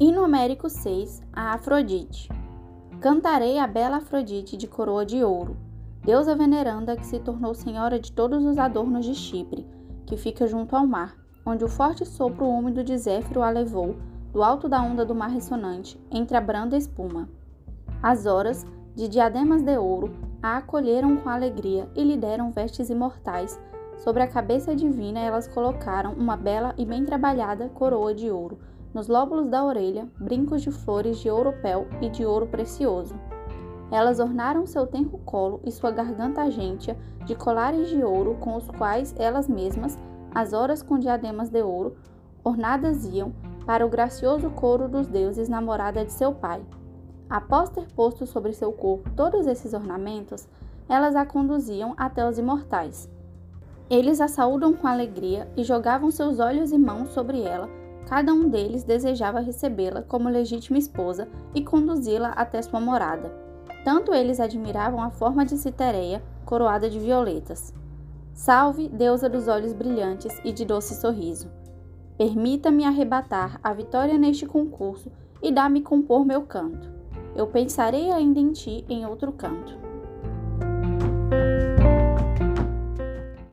Hino Homérico 6, a Afrodite. Cantarei a bela Afrodite de coroa de ouro, deusa veneranda que se tornou senhora de todos os adornos de Chipre, que fica junto ao mar, onde o forte sopro úmido de Zéfiro a levou, do alto da onda do mar ressonante, entre a branda espuma. As horas, de diademas de ouro, a acolheram com alegria e lhe deram vestes imortais. Sobre a cabeça divina elas colocaram uma bela e bem trabalhada coroa de ouro, nos lóbulos da orelha, brincos de flores de ouropel e de ouro precioso. Elas ornaram seu tenro colo e sua garganta agência de colares de ouro com os quais elas mesmas, as horas com diademas de ouro, ornadas iam para o gracioso coro dos deuses namorada de seu pai. Após ter posto sobre seu corpo todos esses ornamentos, elas a conduziam até os imortais. Eles a saúdam com alegria e jogavam seus olhos e mãos sobre ela, Cada um deles desejava recebê-la como legítima esposa e conduzi-la até sua morada. Tanto eles admiravam a forma de Citereia, coroada de violetas. Salve, deusa dos olhos brilhantes e de doce sorriso. Permita-me arrebatar a vitória neste concurso e dá-me compor meu canto. Eu pensarei ainda em ti em outro canto.